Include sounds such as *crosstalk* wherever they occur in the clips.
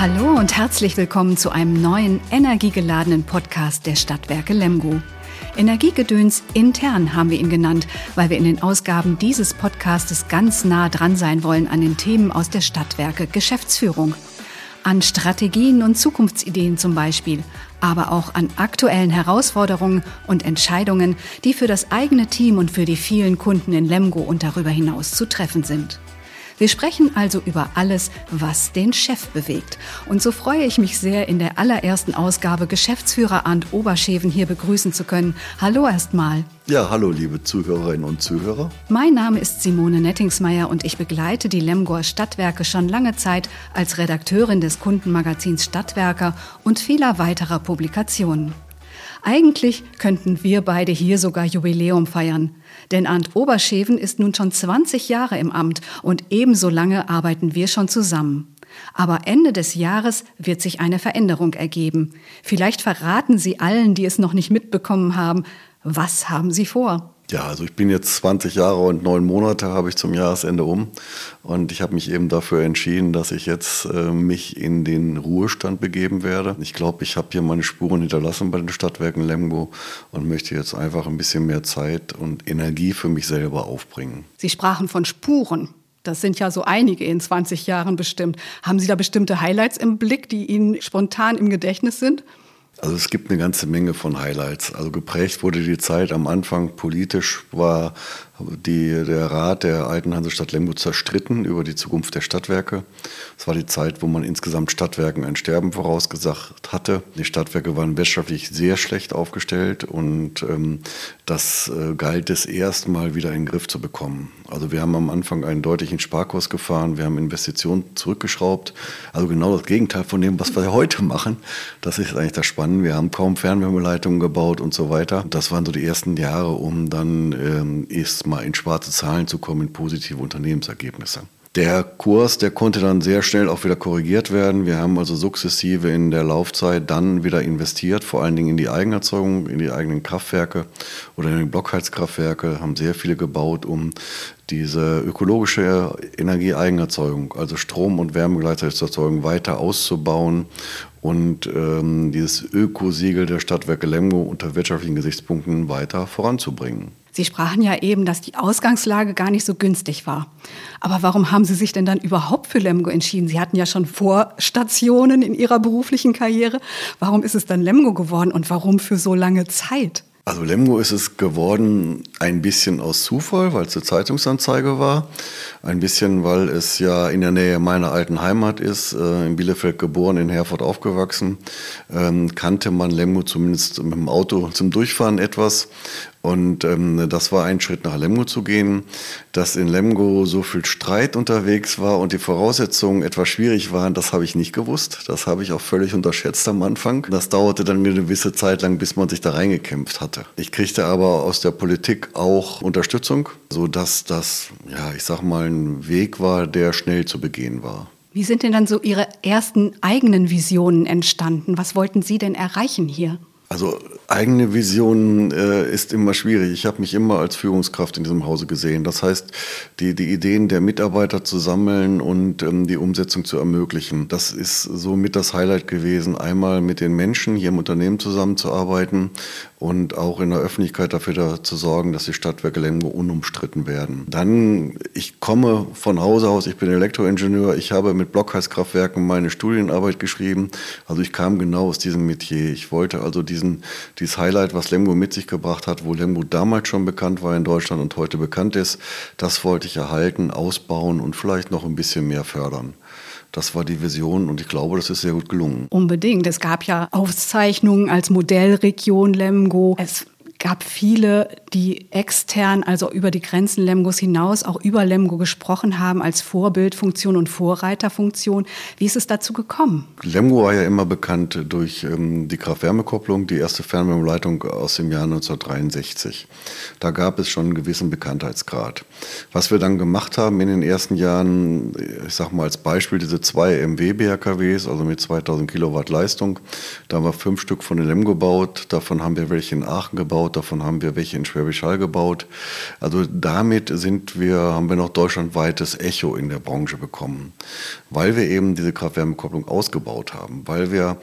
Hallo und herzlich willkommen zu einem neuen energiegeladenen Podcast der Stadtwerke Lemgo. Energiegedöns intern haben wir ihn genannt, weil wir in den Ausgaben dieses Podcastes ganz nah dran sein wollen an den Themen aus der Stadtwerke Geschäftsführung. An Strategien und Zukunftsideen zum Beispiel, aber auch an aktuellen Herausforderungen und Entscheidungen, die für das eigene Team und für die vielen Kunden in Lemgo und darüber hinaus zu treffen sind. Wir sprechen also über alles, was den Chef bewegt. Und so freue ich mich sehr, in der allerersten Ausgabe Geschäftsführer Arndt Oberscheven hier begrüßen zu können. Hallo erstmal. Ja, hallo liebe Zuhörerinnen und Zuhörer. Mein Name ist Simone Nettingsmeier und ich begleite die Lemgoer Stadtwerke schon lange Zeit als Redakteurin des Kundenmagazins Stadtwerker und vieler weiterer Publikationen. Eigentlich könnten wir beide hier sogar Jubiläum feiern. Denn Arndt Oberscheven ist nun schon 20 Jahre im Amt und ebenso lange arbeiten wir schon zusammen. Aber Ende des Jahres wird sich eine Veränderung ergeben. Vielleicht verraten Sie allen, die es noch nicht mitbekommen haben, was haben Sie vor? Ja, also ich bin jetzt 20 Jahre und neun Monate habe ich zum Jahresende um und ich habe mich eben dafür entschieden, dass ich jetzt äh, mich in den Ruhestand begeben werde. Ich glaube, ich habe hier meine Spuren hinterlassen bei den Stadtwerken Lemgo und möchte jetzt einfach ein bisschen mehr Zeit und Energie für mich selber aufbringen. Sie sprachen von Spuren. Das sind ja so einige in 20 Jahren bestimmt. Haben Sie da bestimmte Highlights im Blick, die Ihnen spontan im Gedächtnis sind? Also es gibt eine ganze Menge von Highlights. Also geprägt wurde die Zeit am Anfang politisch, war die, der Rat der alten Hansestadt Lemgo zerstritten über die Zukunft der Stadtwerke. Es war die Zeit, wo man insgesamt Stadtwerken ein Sterben vorausgesagt hatte. Die Stadtwerke waren wirtschaftlich sehr schlecht aufgestellt und ähm, das äh, galt es erstmal wieder in den Griff zu bekommen. Also wir haben am Anfang einen deutlichen Sparkurs gefahren, wir haben Investitionen zurückgeschraubt. Also genau das Gegenteil von dem, was wir heute machen. Das ist eigentlich das Spannende. Wir haben kaum Fernwärmeleitungen gebaut und so weiter. Das waren so die ersten Jahre, um dann ähm, erst mal in schwarze Zahlen zu kommen, in positive Unternehmensergebnisse. Der Kurs, der konnte dann sehr schnell auch wieder korrigiert werden. Wir haben also sukzessive in der Laufzeit dann wieder investiert, vor allen Dingen in die Eigenerzeugung, in die eigenen Kraftwerke oder in die Blockheizkraftwerke, haben sehr viele gebaut, um diese ökologische Energieeigenerzeugung, also Strom und Wärme gleichzeitig zu erzeugen, weiter auszubauen und ähm, dieses Ökosiegel der Stadtwerke Lemgo unter wirtschaftlichen Gesichtspunkten weiter voranzubringen. Sie sprachen ja eben, dass die Ausgangslage gar nicht so günstig war. Aber warum haben Sie sich denn dann überhaupt für Lemgo entschieden? Sie hatten ja schon Vorstationen in Ihrer beruflichen Karriere. Warum ist es dann Lemgo geworden und warum für so lange Zeit? Also Lemgo ist es geworden ein bisschen aus Zufall, weil es eine Zeitungsanzeige war. Ein bisschen, weil es ja in der Nähe meiner alten Heimat ist, äh, in Bielefeld geboren, in Herford aufgewachsen. Ähm, kannte man Lemgo zumindest mit dem Auto zum Durchfahren etwas. Und ähm, das war ein Schritt nach Lemgo zu gehen. Dass in Lemgo so viel Streit unterwegs war und die Voraussetzungen etwas schwierig waren, das habe ich nicht gewusst. Das habe ich auch völlig unterschätzt am Anfang. Das dauerte dann eine gewisse Zeit lang, bis man sich da reingekämpft hatte. Ich kriegte aber aus der Politik auch Unterstützung, sodass das, ja, ich sag mal, ein Weg war, der schnell zu begehen war. Wie sind denn dann so Ihre ersten eigenen Visionen entstanden? Was wollten Sie denn erreichen hier? Also eigene Vision äh, ist immer schwierig. Ich habe mich immer als Führungskraft in diesem Hause gesehen. Das heißt, die, die Ideen der Mitarbeiter zu sammeln und ähm, die Umsetzung zu ermöglichen. Das ist somit das Highlight gewesen, einmal mit den Menschen hier im Unternehmen zusammenzuarbeiten und auch in der Öffentlichkeit dafür da zu sorgen, dass die Stadtwerke Lemgo unumstritten werden. Dann, ich komme von Hause aus, ich bin Elektroingenieur, ich habe mit Blockheizkraftwerken meine Studienarbeit geschrieben. Also ich kam genau aus diesem Metier. Ich wollte also diesen, dieses Highlight, was Lemgo mit sich gebracht hat, wo Lemgo damals schon bekannt war in Deutschland und heute bekannt ist, das wollte ich erhalten, ausbauen und vielleicht noch ein bisschen mehr fördern. Das war die Vision und ich glaube, das ist sehr gut gelungen. Unbedingt. Es gab ja Auszeichnungen als Modellregion Lemgo. Es gab viele, die extern, also über die Grenzen Lemgos hinaus, auch über Lemgo gesprochen haben als Vorbildfunktion und Vorreiterfunktion. Wie ist es dazu gekommen? Lemgo war ja immer bekannt durch ähm, die Kraft-Wärme-Kopplung, die erste Fernwärmeleitung aus dem Jahr 1963. Da gab es schon einen gewissen Bekanntheitsgrad. Was wir dann gemacht haben in den ersten Jahren, ich sage mal als Beispiel diese zwei MW-BHKWs, also mit 2000 Kilowatt Leistung, da haben wir fünf Stück von den Lemgo gebaut, davon haben wir welche in Aachen gebaut, gebaut, davon haben wir welche in Schwäbisch Hall gebaut. Also damit sind wir, haben wir noch deutschlandweites Echo in der Branche bekommen, weil wir eben diese Kraft-Wärme-Kopplung ausgebaut haben, weil wir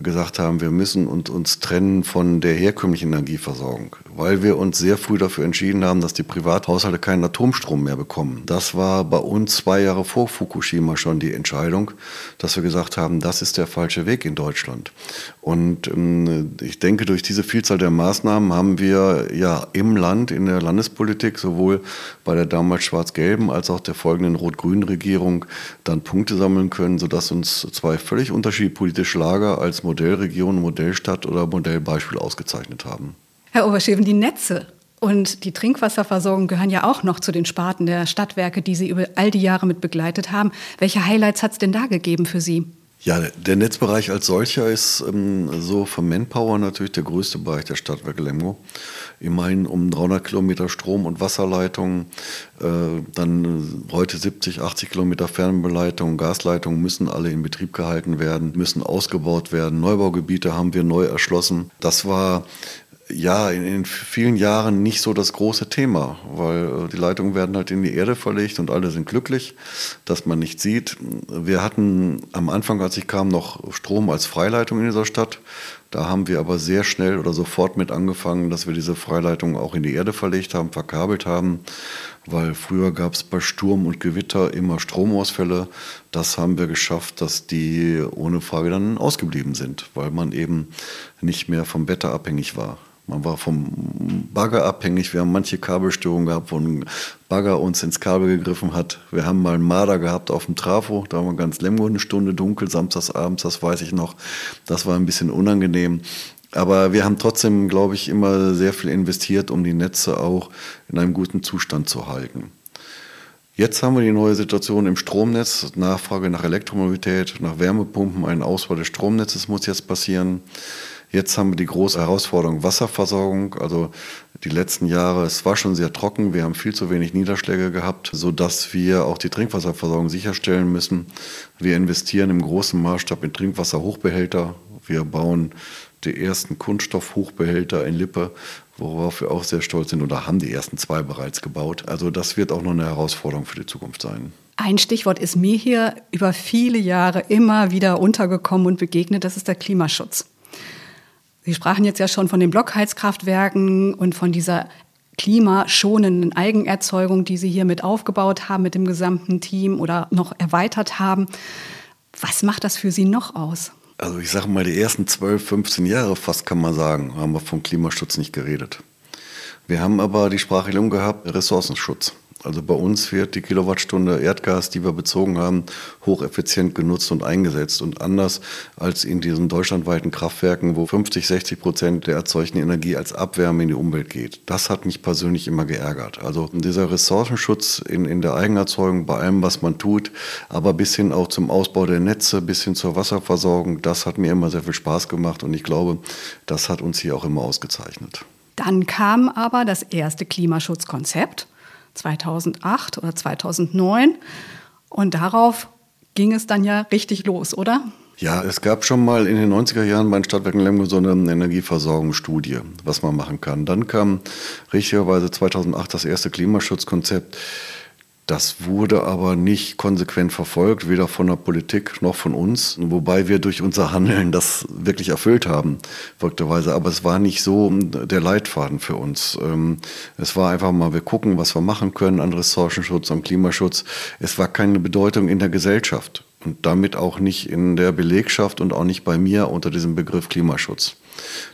gesagt haben, wir müssen uns, uns trennen von der herkömmlichen Energieversorgung, weil wir uns sehr früh dafür entschieden haben, dass die Privathaushalte keinen Atomstrom mehr bekommen. Das war bei uns zwei Jahre vor Fukushima schon die Entscheidung, dass wir gesagt haben, das ist der falsche Weg in Deutschland. Und ähm, ich denke, durch diese Vielzahl der Maßnahmen haben wir ja im Land, in der Landespolitik, sowohl bei der damals schwarz-gelben als auch der folgenden rot-grünen Regierung dann Punkte sammeln können, sodass uns zwei völlig unterschiedliche politische Lager als Modellregion, Modellstadt oder Modellbeispiel ausgezeichnet haben. Herr Oberscheven, die Netze und die Trinkwasserversorgung gehören ja auch noch zu den Sparten der Stadtwerke, die Sie über all die Jahre mit begleitet haben. Welche Highlights hat es denn da gegeben für Sie? Ja, der Netzbereich als solcher ist ähm, so vom Manpower natürlich der größte Bereich der Stadtwerke Lemgo. Immerhin um 300 Kilometer Strom- und Wasserleitungen, äh, dann heute 70, 80 Kilometer Fernbeleitungen, Gasleitungen müssen alle in Betrieb gehalten werden, müssen ausgebaut werden. Neubaugebiete haben wir neu erschlossen. Das war ja, in, in, vielen Jahren nicht so das große Thema, weil äh, die Leitungen werden halt in die Erde verlegt und alle sind glücklich, dass man nicht sieht. Wir hatten am Anfang, als ich kam, noch Strom als Freileitung in dieser Stadt. Da haben wir aber sehr schnell oder sofort mit angefangen, dass wir diese Freileitung auch in die Erde verlegt haben, verkabelt haben, weil früher gab es bei Sturm und Gewitter immer Stromausfälle. Das haben wir geschafft, dass die ohne Frage dann ausgeblieben sind, weil man eben nicht mehr vom Wetter abhängig war. Man war vom Bagger abhängig. Wir haben manche Kabelstörungen gehabt, wo ein Bagger uns ins Kabel gegriffen hat. Wir haben mal einen Marder gehabt auf dem Trafo. Da war ganz Lemgo eine Stunde dunkel, samstags abends, das weiß ich noch. Das war ein bisschen unangenehm. Aber wir haben trotzdem, glaube ich, immer sehr viel investiert, um die Netze auch in einem guten Zustand zu halten. Jetzt haben wir die neue Situation im Stromnetz. Nachfrage nach Elektromobilität, nach Wärmepumpen, ein Ausbau des Stromnetzes muss jetzt passieren. Jetzt haben wir die große Herausforderung Wasserversorgung. Also die letzten Jahre, es war schon sehr trocken. Wir haben viel zu wenig Niederschläge gehabt, sodass wir auch die Trinkwasserversorgung sicherstellen müssen. Wir investieren im großen Maßstab in Trinkwasserhochbehälter. Wir bauen die ersten Kunststoffhochbehälter in Lippe, worauf wir auch sehr stolz sind oder haben die ersten zwei bereits gebaut. Also das wird auch noch eine Herausforderung für die Zukunft sein. Ein Stichwort ist mir hier über viele Jahre immer wieder untergekommen und begegnet, das ist der Klimaschutz. Sie sprachen jetzt ja schon von den Blockheizkraftwerken und von dieser klimaschonenden Eigenerzeugung, die Sie hier mit aufgebaut haben mit dem gesamten Team oder noch erweitert haben. Was macht das für Sie noch aus? Also ich sage mal, die ersten 12, 15 Jahre fast kann man sagen, haben wir vom Klimaschutz nicht geredet. Wir haben aber die Sprachregelung gehabt, Ressourcenschutz. Also bei uns wird die Kilowattstunde Erdgas, die wir bezogen haben, hocheffizient genutzt und eingesetzt. Und anders als in diesen deutschlandweiten Kraftwerken, wo 50, 60 Prozent der erzeugten Energie als Abwärme in die Umwelt geht. Das hat mich persönlich immer geärgert. Also dieser Ressourcenschutz in, in der Eigenerzeugung bei allem, was man tut, aber bis hin auch zum Ausbau der Netze, bis hin zur Wasserversorgung, das hat mir immer sehr viel Spaß gemacht. Und ich glaube, das hat uns hier auch immer ausgezeichnet. Dann kam aber das erste Klimaschutzkonzept 2008 oder 2009. Und darauf ging es dann ja richtig los, oder? Ja, es gab schon mal in den 90er Jahren bei den Stadtwerken Lemgo so eine Energieversorgungsstudie, was man machen kann. Dann kam richtigerweise 2008 das erste Klimaschutzkonzept. Das wurde aber nicht konsequent verfolgt, weder von der Politik noch von uns, wobei wir durch unser Handeln das wirklich erfüllt haben, verrückterweise. Aber es war nicht so der Leitfaden für uns. Ähm, es war einfach mal, wir gucken, was wir machen können an Ressourcenschutz, am Klimaschutz. Es war keine Bedeutung in der Gesellschaft und damit auch nicht in der Belegschaft und auch nicht bei mir unter diesem Begriff Klimaschutz.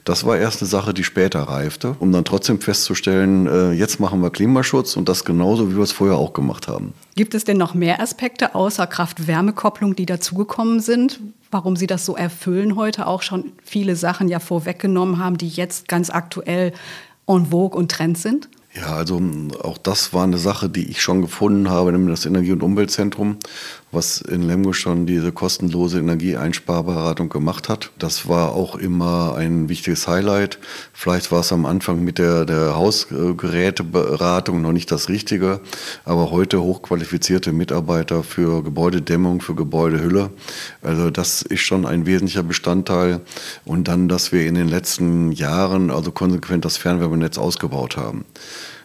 Das war erst eine Sache, die später reifte, um dann trotzdem festzustellen, äh, jetzt machen wir Klimaschutz und das genauso, wie wir es vorher auch gemacht haben. Gibt es denn noch mehr Aspekte außer Kraft-Wärme-Kopplung, die dazugekommen sind? Warum Sie das so erfüllen heute auch schon viele Sachen ja vorweggenommen haben, die jetzt ganz aktuell en vogue und Trend sind? Ja, also auch das war eine Sache, die ich schon gefunden habe, nämlich das Energie- und Umweltzentrum, was in Lemgo schon diese kostenlose Energieeinsparberatung gemacht hat. Das war auch immer ein wichtiges Highlight. Vielleicht war es am Anfang mit der, der Hausgeräteberatung noch nicht das Richtige, aber heute hochqualifizierte Mitarbeiter für Gebäudedämmung, für Gebäudehülle. Also das ist schon ein wesentlicher Bestandteil. Und dann, dass wir in den letzten Jahren also konsequent das Fernwärmenetz ausgebaut haben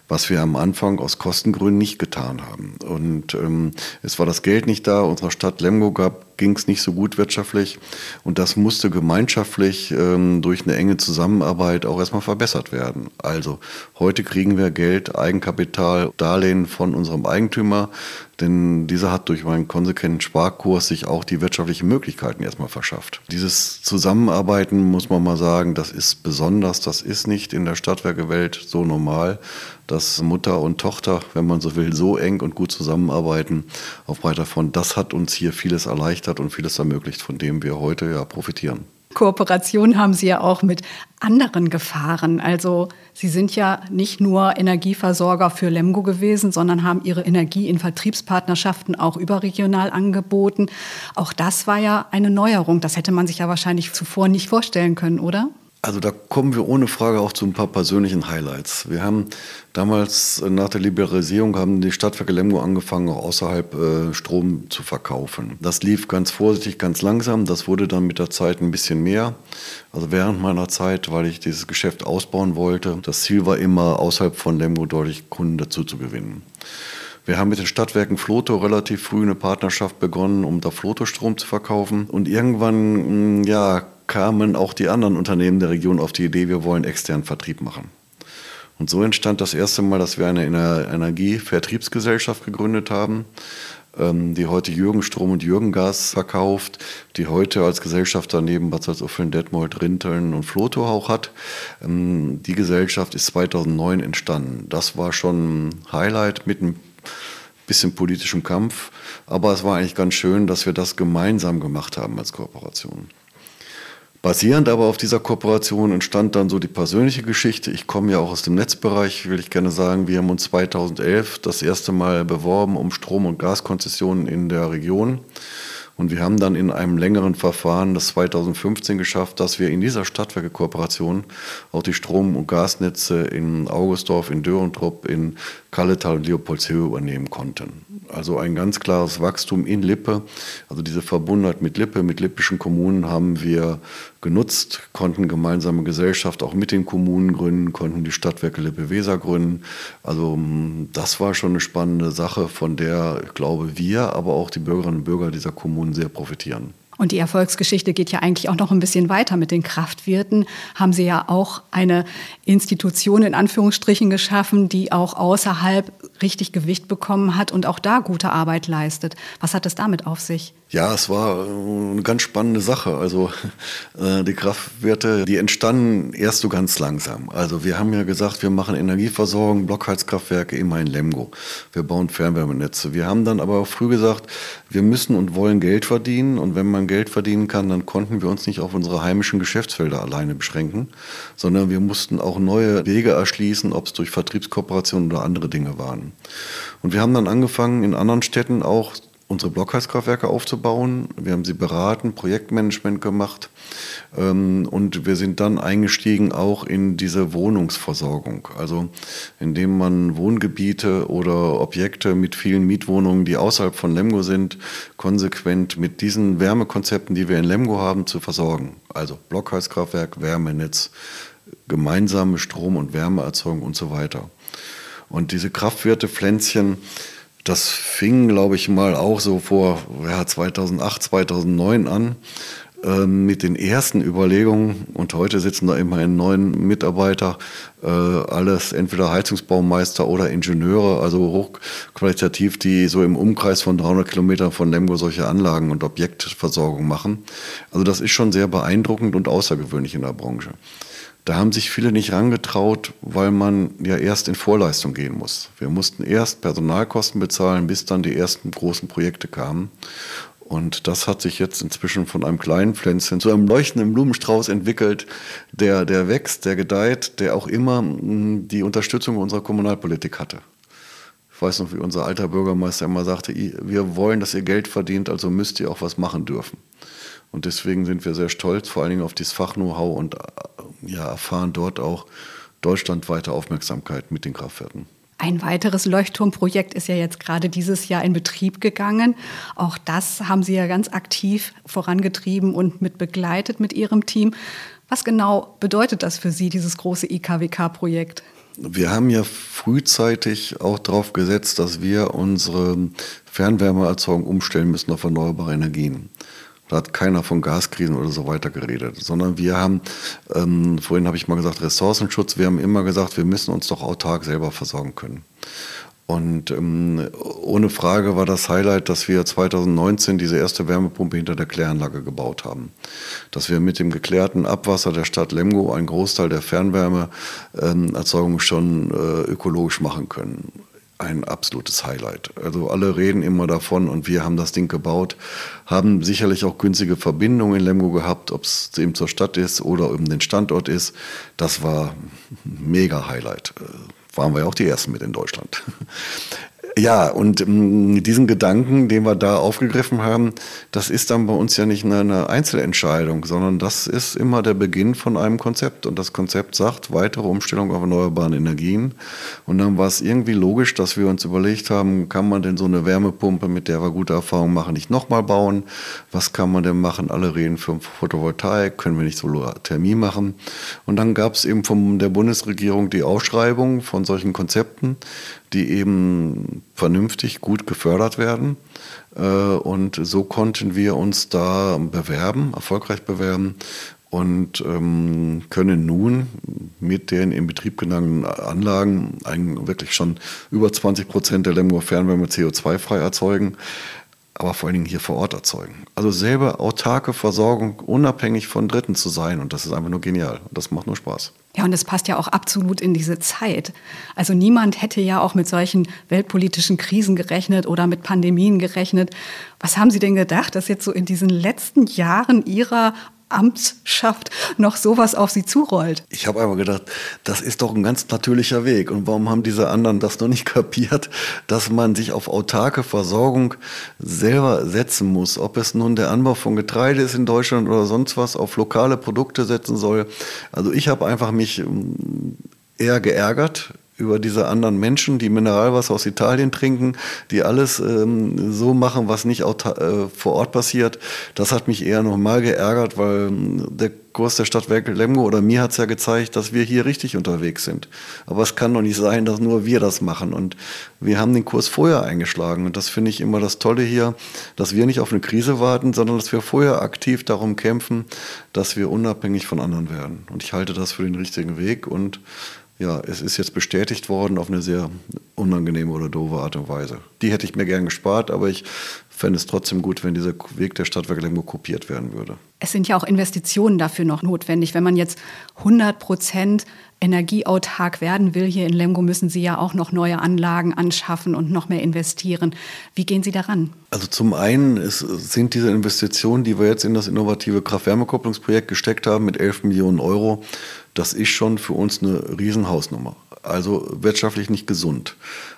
was wir am Anfang aus Kostengründen nicht getan haben. Und ähm, es war das Geld nicht da, unserer Stadt Lemgo gab ging es nicht so gut wirtschaftlich. Und das musste gemeinschaftlich ähm, durch eine enge Zusammenarbeit auch erstmal verbessert werden. Also heute kriegen wir Geld, Eigenkapital, Darlehen von unserem Eigentümer, denn dieser hat durch meinen konsequenten Sparkurs sich auch die wirtschaftlichen Möglichkeiten erstmal verschafft. Dieses Zusammenarbeiten, muss man mal sagen, das ist besonders, das ist nicht in der Stadtwerkewelt so normal, dass Mutter und Tochter, wenn man so will, so eng und gut zusammenarbeiten auf breiter Front. Das hat uns hier vieles erleichtert und vieles ermöglicht, von dem wir heute ja profitieren. Kooperation haben Sie ja auch mit anderen Gefahren. Also Sie sind ja nicht nur Energieversorger für Lemgo gewesen, sondern haben Ihre Energie in Vertriebspartnerschaften auch überregional angeboten. Auch das war ja eine Neuerung. Das hätte man sich ja wahrscheinlich zuvor nicht vorstellen können, oder? Also da kommen wir ohne Frage auch zu ein paar persönlichen Highlights. Wir haben damals äh, nach der Liberalisierung haben die Stadtwerke Lemgo angefangen, auch außerhalb äh, Strom zu verkaufen. Das lief ganz vorsichtig, ganz langsam. Das wurde dann mit der Zeit ein bisschen mehr. Also während meiner Zeit, weil ich dieses Geschäft ausbauen wollte. Das Ziel war immer, außerhalb von Lemgo deutlich Kunden dazu zu gewinnen. Wir haben mit den Stadtwerken Floto relativ früh eine Partnerschaft begonnen, um da Floto-Strom zu verkaufen. Und irgendwann, ja, kamen auch die anderen Unternehmen der Region auf die Idee, wir wollen externen Vertrieb machen. Und so entstand das erste Mal, dass wir eine Energievertriebsgesellschaft gegründet haben, ähm, die heute Jürgen Strom und Jürgen Gas verkauft, die heute als Gesellschafter neben Bad Salzuffeln, Detmold, Rinteln und Floto auch hat. Ähm, die Gesellschaft ist 2009 entstanden. Das war schon ein Highlight mit ein bisschen politischem Kampf, aber es war eigentlich ganz schön, dass wir das gemeinsam gemacht haben als Kooperation. Basierend aber auf dieser Kooperation entstand dann so die persönliche Geschichte. Ich komme ja auch aus dem Netzbereich, will ich gerne sagen. Wir haben uns 2011 das erste Mal beworben um Strom- und Gaskonzessionen in der Region. Und wir haben dann in einem längeren Verfahren das 2015 geschafft, dass wir in dieser Stadtwerke-Kooperation auch die Strom- und Gasnetze in Augustdorf, in Dörentrupp, in Kalletal und Leopoldshöhe übernehmen konnten. Also ein ganz klares Wachstum in Lippe. Also diese Verbundenheit mit Lippe, mit lippischen Kommunen haben wir genutzt, konnten gemeinsame Gesellschaft auch mit den Kommunen gründen, konnten die Stadtwerke Lippe-Weser gründen. Also mm, das war schon eine spannende Sache, von der, ich glaube, wir, aber auch die Bürgerinnen und Bürger dieser Kommunen sehr profitieren. Und die Erfolgsgeschichte geht ja eigentlich auch noch ein bisschen weiter mit den Kraftwirten. Haben Sie ja auch eine Institution in Anführungsstrichen geschaffen, die auch außerhalb richtig Gewicht bekommen hat und auch da gute Arbeit leistet. Was hat es damit auf sich? Ja, es war äh, eine ganz spannende Sache. Also *laughs* äh, die Kraftwerte, die entstanden erst so ganz langsam. Also wir haben ja gesagt, wir machen Energieversorgung, Blockheizkraftwerke immer in Lemgo. Wir bauen Fernwärmenetze. Wir haben dann aber auch früh gesagt, wir müssen und wollen Geld verdienen. Und wenn man Geld verdienen kann, dann konnten wir uns nicht auf unsere heimischen Geschäftsfelder alleine beschränken, sondern wir mussten auch neue Wege erschließen, ob es durch Vertriebskooperationen oder andere Dinge waren. Und wir haben dann angefangen, in anderen Städten auch unsere Blockheizkraftwerke aufzubauen. Wir haben sie beraten, Projektmanagement gemacht ähm, und wir sind dann eingestiegen auch in diese Wohnungsversorgung. Also indem man Wohngebiete oder Objekte mit vielen Mietwohnungen, die außerhalb von Lemgo sind, konsequent mit diesen Wärmekonzepten, die wir in Lemgo haben, zu versorgen. Also Blockheizkraftwerk, Wärmenetz, gemeinsame Strom- und Wärmeerzeugung und so weiter. Und diese Kraftwerte Pflänzchen, das fing, glaube ich, mal auch so vor ja, 2008, 2009 an äh, mit den ersten Überlegungen. Und heute sitzen da immerhin neun Mitarbeiter, äh, alles entweder Heizungsbaumeister oder Ingenieure, also hochqualitativ, die so im Umkreis von 300 Kilometern von Lemgo solche Anlagen und Objektversorgung machen. Also das ist schon sehr beeindruckend und außergewöhnlich in der Branche. Da haben sich viele nicht rangetraut, weil man ja erst in Vorleistung gehen muss. Wir mussten erst Personalkosten bezahlen, bis dann die ersten großen Projekte kamen. Und das hat sich jetzt inzwischen von einem kleinen Pflänzchen zu einem leuchtenden Blumenstrauß entwickelt, der, der wächst, der gedeiht, der auch immer mm, die Unterstützung unserer Kommunalpolitik hatte. Ich weiß noch, wie unser alter Bürgermeister immer sagte, wir wollen, dass ihr Geld verdient, also müsst ihr auch was machen dürfen. Und deswegen sind wir sehr stolz, vor allen Dingen auf dieses Fach-Know-how und ja, erfahren dort auch deutschlandweite Aufmerksamkeit mit den Kraftwerken. Ein weiteres Leuchtturmprojekt ist ja jetzt gerade dieses Jahr in Betrieb gegangen. Auch das haben Sie ja ganz aktiv vorangetrieben und mit begleitet mit Ihrem Team. Was genau bedeutet das für Sie, dieses große IKWK-Projekt? Wir haben ja frühzeitig auch darauf gesetzt, dass wir unsere Fernwärmeerzeugung umstellen müssen auf erneuerbare Energien. Da hat keiner von Gaskrisen oder so weiter geredet, sondern wir haben, ähm, vorhin habe ich mal gesagt, Ressourcenschutz, wir haben immer gesagt, wir müssen uns doch autark selber versorgen können. Und ähm, ohne Frage war das Highlight, dass wir 2019 diese erste Wärmepumpe hinter der Kläranlage gebaut haben. Dass wir mit dem geklärten Abwasser der Stadt Lemgo einen Großteil der Fernwärmeerzeugung ähm, schon äh, ökologisch machen können ein absolutes Highlight. Also alle reden immer davon und wir haben das Ding gebaut, haben sicherlich auch günstige Verbindungen in Lemgo gehabt, ob es eben zur Stadt ist oder um den Standort ist. Das war mega Highlight. Äh, waren wir ja auch die Ersten mit in Deutschland. Ja, und ähm, diesen Gedanken, den wir da aufgegriffen haben, das ist dann bei uns ja nicht eine, eine, Einzelentscheidung, sondern das ist immer der Beginn von einem Konzept. Und das Konzept sagt weitere Umstellung auf erneuerbare Energien. Und dann war es irgendwie logisch, dass wir uns überlegt haben, kann man denn so eine Wärmepumpe, mit der wir gute Erfahrungen machen, nicht nochmal bauen? Was kann man denn machen? Alle reden für Photovoltaik, können wir nicht Solarthermie machen? Und dann gab es eben von der Bundesregierung die Ausschreibung von solchen Konzepten die eben vernünftig gut gefördert werden. Äh, und so konnten wir uns da bewerben, erfolgreich bewerben und ähm, können nun mit den in Betrieb genommenen Anlagen wirklich schon über 20 Prozent der Lemgo Fernwärme CO2-frei erzeugen aber vor allen Dingen hier vor Ort erzeugen. Also selber autarke Versorgung, unabhängig von Dritten zu sein. Und das ist einfach nur genial. Das macht nur Spaß. Ja, und das passt ja auch absolut in diese Zeit. Also niemand hätte ja auch mit solchen weltpolitischen Krisen gerechnet oder mit Pandemien gerechnet. Was haben Sie denn gedacht, dass jetzt so in diesen letzten Jahren Ihrer Amtsschaft noch sowas auf sie zurollt. Ich habe einfach gedacht, das ist doch ein ganz natürlicher Weg. Und warum haben diese anderen das noch nicht *laughs* kapiert, dass man sich auf autarke Versorgung selber setzen muss? Ob es nun der Anbau von Getreide ist in Deutschland oder sonst was, auf lokale Produkte setzen soll. Also ich habe einfach mich ähm, eher geärgert über diese anderen Menschen, die Mineralwasser aus Italien trinken, die alles ähm, so machen, was nicht äh, vor Ort passiert. Das hat mich eher nochmal geärgert, weil ähm, der Kurs der Stadtwerke Lemgo oder mir hat es ja gezeigt, dass wir hier richtig unterwegs sind. Aber es kann doch nicht sein, dass nur wir das machen. Und wir haben den Kurs vorher eingeschlagen. Und das finde ich immer das Tolle hier, dass wir nicht auf eine Krise warten, sondern dass wir vorher aktiv darum kämpfen, dass wir unabhängig von anderen werden. Und ich halte das für den richtigen Weg und ja, es ist jetzt bestätigt worden auf eine sehr unangenehme oder doofe Art und Weise. Die hätte ich mir gern gespart, aber ich fände es trotzdem gut, wenn dieser Weg der Stadtwerke Lemgo kopiert werden würde. Es sind ja auch Investitionen dafür noch notwendig. Wenn man jetzt 100 Prozent energieautark werden will hier in Lemgo, müssen Sie ja auch noch neue Anlagen anschaffen und noch mehr investieren. Wie gehen Sie daran? Also zum einen ist, sind diese Investitionen, die wir jetzt in das innovative Kraft-Wärme-Kopplungsprojekt gesteckt haben mit 11 Millionen Euro, das ist schon für uns eine Riesenhausnummer. Also wirtschaftlich nicht gesund.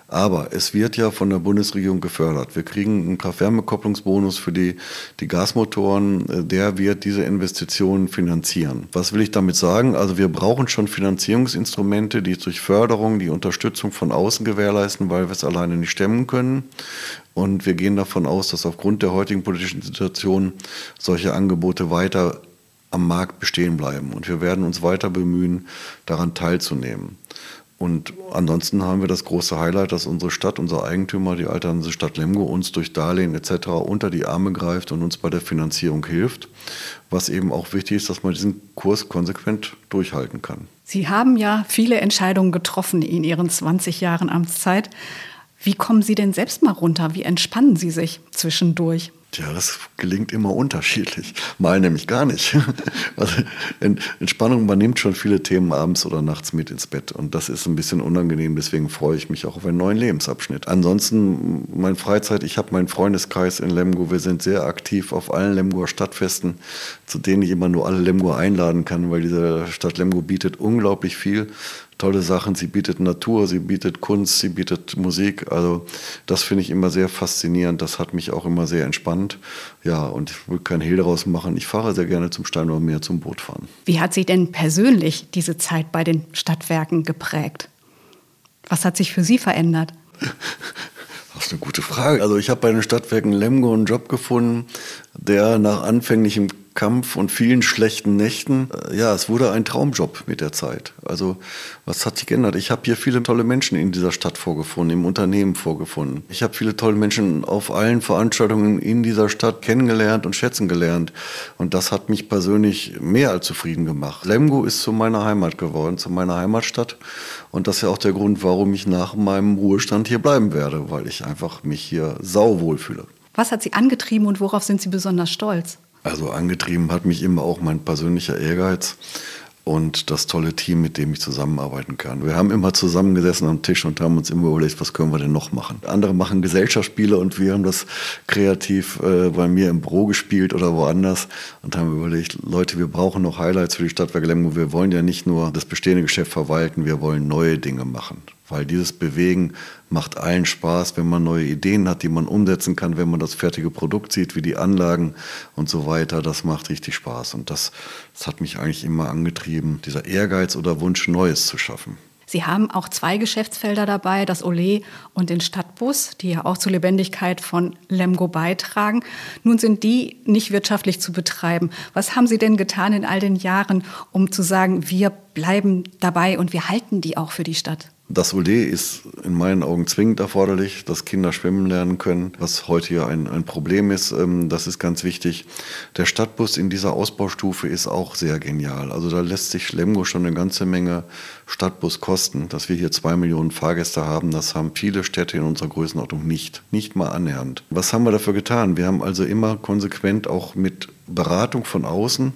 Aber es wird ja von der Bundesregierung gefördert. Wir kriegen einen Kraft-Wärme-Kopplungsbonus für die, die Gasmotoren. Der wird diese Investitionen finanzieren. Was will ich damit sagen? Also wir brauchen schon Finanzierungsinstrumente, die durch Förderung die Unterstützung von außen gewährleisten, weil wir es alleine nicht stemmen können. Und wir gehen davon aus, dass aufgrund der heutigen politischen Situation solche Angebote weiter am Markt bestehen bleiben. Und wir werden uns weiter bemühen, daran teilzunehmen. Und ansonsten haben wir das große Highlight, dass unsere Stadt, unser Eigentümer, die alternde Stadt Lemgo, uns durch Darlehen etc. unter die Arme greift und uns bei der Finanzierung hilft. Was eben auch wichtig ist, dass man diesen Kurs konsequent durchhalten kann. Sie haben ja viele Entscheidungen getroffen in Ihren 20 Jahren Amtszeit. Wie kommen Sie denn selbst mal runter? Wie entspannen Sie sich zwischendurch? Tja, das gelingt immer unterschiedlich. Mal nämlich gar nicht. *laughs* Also Entspannung übernimmt schon viele Themen abends oder nachts mit ins Bett. Und das ist ein bisschen unangenehm. Deswegen freue ich mich auch auf einen neuen Lebensabschnitt. Ansonsten, meine Freizeit, ich habe meinen Freundeskreis in Lemgo. Wir sind sehr aktiv auf allen Lemgoer Stadtfesten, zu denen ich immer nur alle Lemgoer einladen kann, weil diese Stadt Lemgo bietet unglaublich viel tolle Sachen. Sie bietet Natur, sie bietet Kunst, sie bietet Musik. Also das finde ich immer sehr faszinierend. Das hat mich auch immer sehr entspannt. Ja, und ich will kein Hehl daraus machen. Ich fahre sehr gerne zum Steinauer Meer zum Boot fahren. Wie hat sich denn persönlich diese Zeit bei den Stadtwerken geprägt? Was hat sich für Sie verändert? *laughs* Das ist eine gute Frage. Also ich habe bei den Stadtwerken Lemgo einen Job gefunden, der nach anfänglichem Kampf und vielen schlechten Nächten, äh, ja, es wurde ein Traumjob mit der Zeit. Also was hat sich geändert? Ich habe hier viele tolle Menschen in dieser Stadt vorgefunden, im Unternehmen vorgefunden. Ich habe viele tolle Menschen auf allen Veranstaltungen in dieser Stadt kennengelernt und schätzen gelernt. Und das hat mich persönlich mehr als zufrieden gemacht. Lemgo ist zu meiner Heimat geworden, zu meiner Heimatstadt. Und das ist ja auch der Grund, warum ich nach meinem Ruhestand hier bleiben werde, weil ich einfach mich hier sauwohl fühle. Was hat Sie angetrieben und worauf sind Sie besonders stolz? Also angetrieben hat mich immer auch mein persönlicher Ehrgeiz und das tolle Team, mit dem ich zusammenarbeiten kann. Wir haben immer zusammengesessen am Tisch und haben uns immer überlegt, was können wir denn noch machen. Andere machen Gesellschaftsspiele und wir haben das kreativ äh, bei mir im Büro gespielt oder woanders und haben überlegt, Leute, wir brauchen noch Highlights für die Stadtwerke Lemgo. Wir wollen ja nicht nur das bestehende Geschäft verwalten, wir wollen neue Dinge machen. Weil dieses Bewegen macht allen Spaß, wenn man neue Ideen hat, die man umsetzen kann, wenn man das fertige Produkt sieht, wie die Anlagen und so weiter. Das macht richtig Spaß. Und das, das hat mich eigentlich immer angetrieben, dieser Ehrgeiz oder Wunsch, Neues zu schaffen. Sie haben auch zwei Geschäftsfelder dabei, das Olé und den Stadtbus, die ja auch zur Lebendigkeit von Lemgo beitragen. Nun sind die nicht wirtschaftlich zu betreiben. Was haben Sie denn getan in all den Jahren, um zu sagen, wir bleiben dabei und wir halten die auch für die Stadt? Das Olé ist in meinen Augen zwingend erforderlich, dass Kinder schwimmen lernen können, was heute ja ein, ein Problem ist. Ähm, das ist ganz wichtig. Der Stadtbus in dieser Ausbaustufe ist auch sehr genial. Also da lässt sich Lemgo schon eine ganze Menge Stadtbus kosten. Dass wir hier zwei Millionen Fahrgäste haben, das haben viele Städte in unserer Größenordnung nicht. Nicht mal annähernd. Was haben wir dafür getan? Wir haben also immer konsequent auch mit Beratung von außen,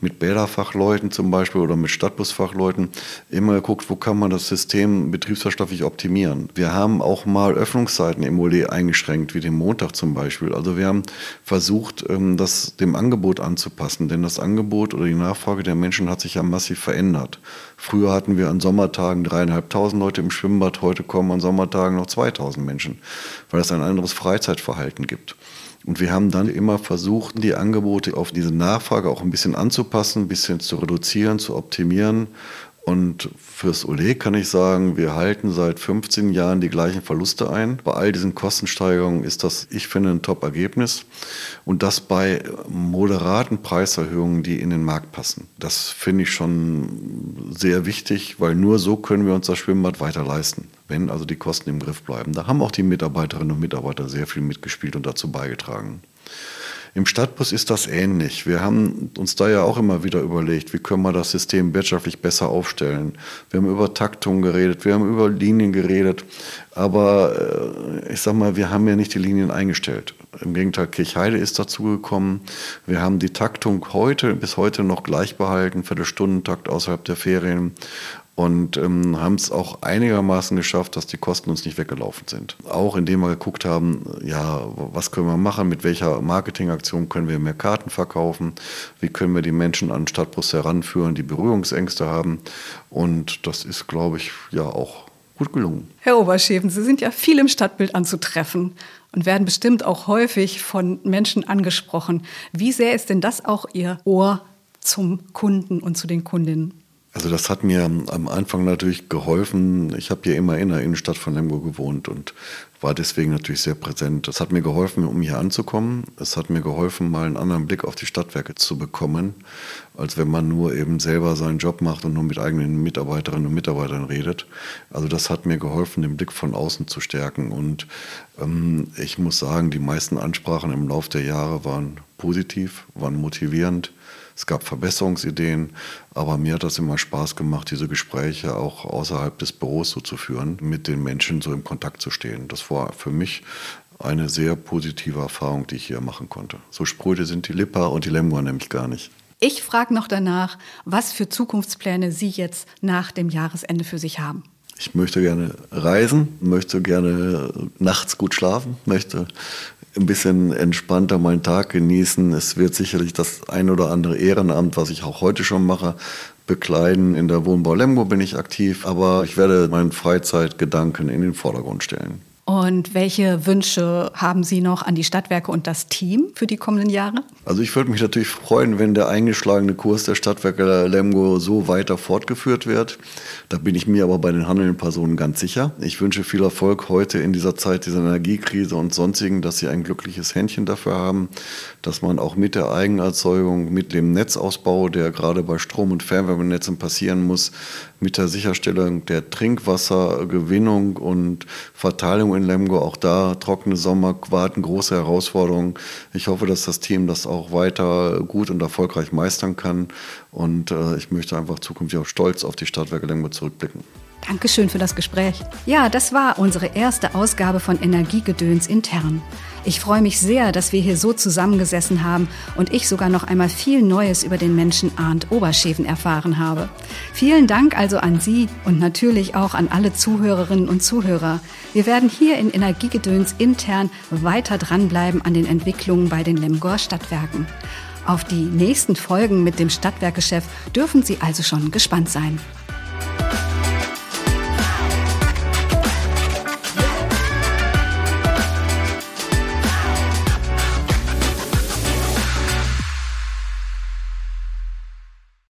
mit Bäderfachleuten zum Beispiel oder mit Stadtbusfachleuten, immer geguckt, wo kann man das System betriebswirtschaftlich optimieren. Wir haben auch mal Öffnungszeiten im OLE eingeschränkt, wie den Montag zum Beispiel. Also wir haben versucht, ähm, das dem Angebot anzupassen, denn das Angebot oder die Nachfrage der Menschen hat sich ja massiv verändert. Früher hatten wir an Sommertagen dreieinhalbtausend Leute im Schwimmbad, heute kommen an Sommertagen noch 2000 Menschen, weil es ein anderes Freizeitverhalten gibt. Und wir haben dann immer versucht, die Angebote auf diese Nachfrage auch ein bisschen anzupassen, ein bisschen zu reduzieren, zu optimieren. Und fürs Ole kann ich sagen, wir halten seit 15 Jahren die gleichen Verluste ein. Bei all diesen Kostensteigerungen ist das, ich finde, ein Top-Ergebnis. Und das bei moderaten Preiserhöhungen, die in den Markt passen. Das finde ich schon sehr wichtig, weil nur so können wir uns das Schwimmbad weiter leisten wenn also die Kosten im Griff bleiben. Da haben auch die Mitarbeiterinnen und Mitarbeiter sehr viel mitgespielt und dazu beigetragen. Im Stadtbus ist das ähnlich. Wir haben uns da ja auch immer wieder überlegt, wie können wir das System wirtschaftlich besser aufstellen. Wir haben über Taktung geredet, wir haben über Linien geredet, aber äh, ich sag mal, wir haben ja nicht die Linien eingestellt. Im Gegenteil, Kirchheide ist dazugekommen. Wir haben die Taktung heute, bis heute noch gleich behalten, Viertelstundentakt außerhalb der Ferien und ähm, haben es auch einigermaßen geschafft, dass die Kosten uns nicht weggelaufen sind. Auch indem wir geguckt haben, ja, was können wir machen, mit welcher Marketingaktion können wir mehr Karten verkaufen, wie können wir die Menschen an Stadtbus heranführen, die Berührungsängste haben. Und das ist, glaube ich, ja auch gut gelungen. Herr Oberscheven, Sie sind ja viel im Stadtbild anzutreffen und werden bestimmt auch häufig von Menschen angesprochen. Wie sehr ist denn das auch Ihr Ohr zum Kunden und zu den Kundinnen? Also das hat mir am Anfang natürlich geholfen. Ich habe hier immer in der Innenstadt von Lemgo gewohnt und war deswegen natürlich sehr präsent. Das hat mir geholfen, um hier anzukommen. Es hat mir geholfen, mal einen anderen Blick auf die Stadtwerke zu bekommen, als wenn man nur eben selber seinen Job macht und nur mit eigenen Mitarbeiterinnen und Mitarbeitern redet. Also das hat mir geholfen, den Blick von außen zu stärken. Und ähm, ich muss sagen, die meisten Ansprachen im Laufe der Jahre waren positiv, waren motivierend es gab Verbesserungsideen, aber mir hat das immer Spaß gemacht, diese Gespräche auch außerhalb des Büros so zu führen, mit den Menschen so im Kontakt zu stehen. Das war für mich eine sehr positive Erfahrung, die ich hier machen konnte. So spröde sind die Lippa und die Lemgoer nämlich gar nicht. Ich frage noch danach, was für Zukunftspläne Sie jetzt nach dem Jahresende für sich haben. Ich möchte gerne reisen, möchte gerne nachts gut schlafen, möchte ein bisschen entspannter meinen Tag genießen. Es wird sicherlich das ein oder andere Ehrenamt, was ich auch heute schon mache, bekleiden. In der Wohnbau Lemgo bin ich aktiv, aber ich werde meinen Freizeitgedanken in den Vordergrund stellen. Und welche Wünsche haben Sie noch an die Stadtwerke und das Team für die kommenden Jahre? Also ich würde mich natürlich freuen, wenn der eingeschlagene Kurs der Stadtwerke Lemgo so weiter fortgeführt wird. Da bin ich mir aber bei den handelnden Personen ganz sicher. Ich wünsche viel Erfolg heute in dieser Zeit dieser Energiekrise und sonstigen, dass Sie ein glückliches Händchen dafür haben, dass man auch mit der Eigenerzeugung, mit dem Netzausbau, der gerade bei Strom- und Fernwärmenetzen passieren muss, mit der Sicherstellung der Trinkwassergewinnung und Verteilung in Lemgo. Auch da trockene Sommer warten große Herausforderungen. Ich hoffe, dass das Team das auch weiter gut und erfolgreich meistern kann. Und äh, ich möchte einfach zukünftig auch stolz auf die Stadtwerke Lemgo zurückblicken. Dankeschön für das Gespräch. Ja, das war unsere erste Ausgabe von Energiegedöns intern. Ich freue mich sehr, dass wir hier so zusammengesessen haben und ich sogar noch einmal viel Neues über den Menschen Arndt Oberscheven erfahren habe. Vielen Dank also an Sie und natürlich auch an alle Zuhörerinnen und Zuhörer. Wir werden hier in Energiegedöns intern weiter dranbleiben an den Entwicklungen bei den Lemgor Stadtwerken. Auf die nächsten Folgen mit dem Stadtwerkechef dürfen Sie also schon gespannt sein.